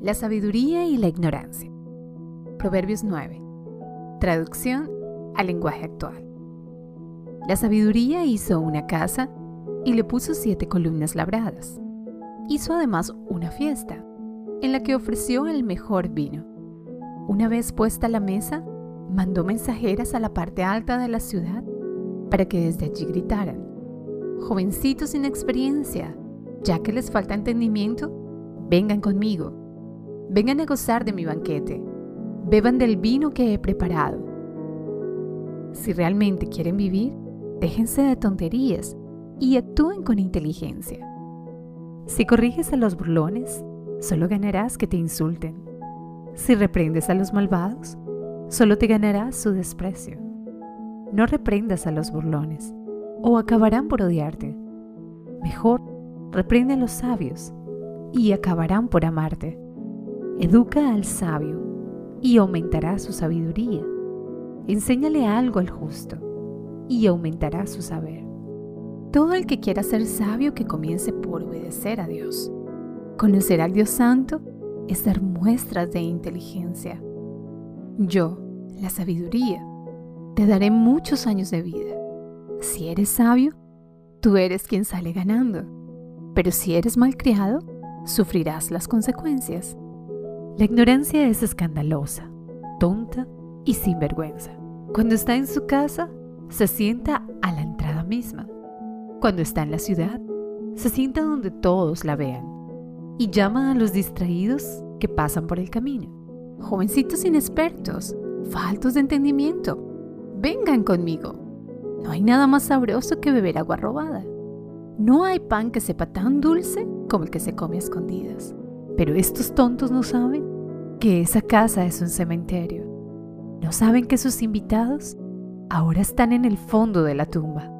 La sabiduría y la ignorancia. Proverbios 9. Traducción al lenguaje actual. La sabiduría hizo una casa y le puso siete columnas labradas. Hizo además una fiesta, en la que ofreció el mejor vino. Una vez puesta la mesa, mandó mensajeras a la parte alta de la ciudad para que desde allí gritaran, jovencitos sin experiencia, ya que les falta entendimiento, vengan conmigo, vengan a gozar de mi banquete, beban del vino que he preparado. Si realmente quieren vivir, déjense de tonterías y actúen con inteligencia. Si corriges a los burlones, solo ganarás que te insulten. Si reprendes a los malvados, solo te ganarás su desprecio. No reprendas a los burlones, o acabarán por odiarte. Mejor, reprende a los sabios, y acabarán por amarte. Educa al sabio, y aumentará su sabiduría. Enséñale algo al justo, y aumentará su saber. Todo el que quiera ser sabio que comience por obedecer a Dios. Conocer al Dios Santo es dar muestras de inteligencia. Yo, la sabiduría, te daré muchos años de vida. Si eres sabio, tú eres quien sale ganando. Pero si eres malcriado, sufrirás las consecuencias. La ignorancia es escandalosa, tonta y sin vergüenza. Cuando está en su casa, se sienta a la entrada misma cuando está en la ciudad, se sienta donde todos la vean y llama a los distraídos que pasan por el camino. Jovencitos inexpertos, faltos de entendimiento, vengan conmigo. No hay nada más sabroso que beber agua robada. No hay pan que sepa tan dulce como el que se come a escondidas. Pero estos tontos no saben que esa casa es un cementerio. No saben que sus invitados ahora están en el fondo de la tumba.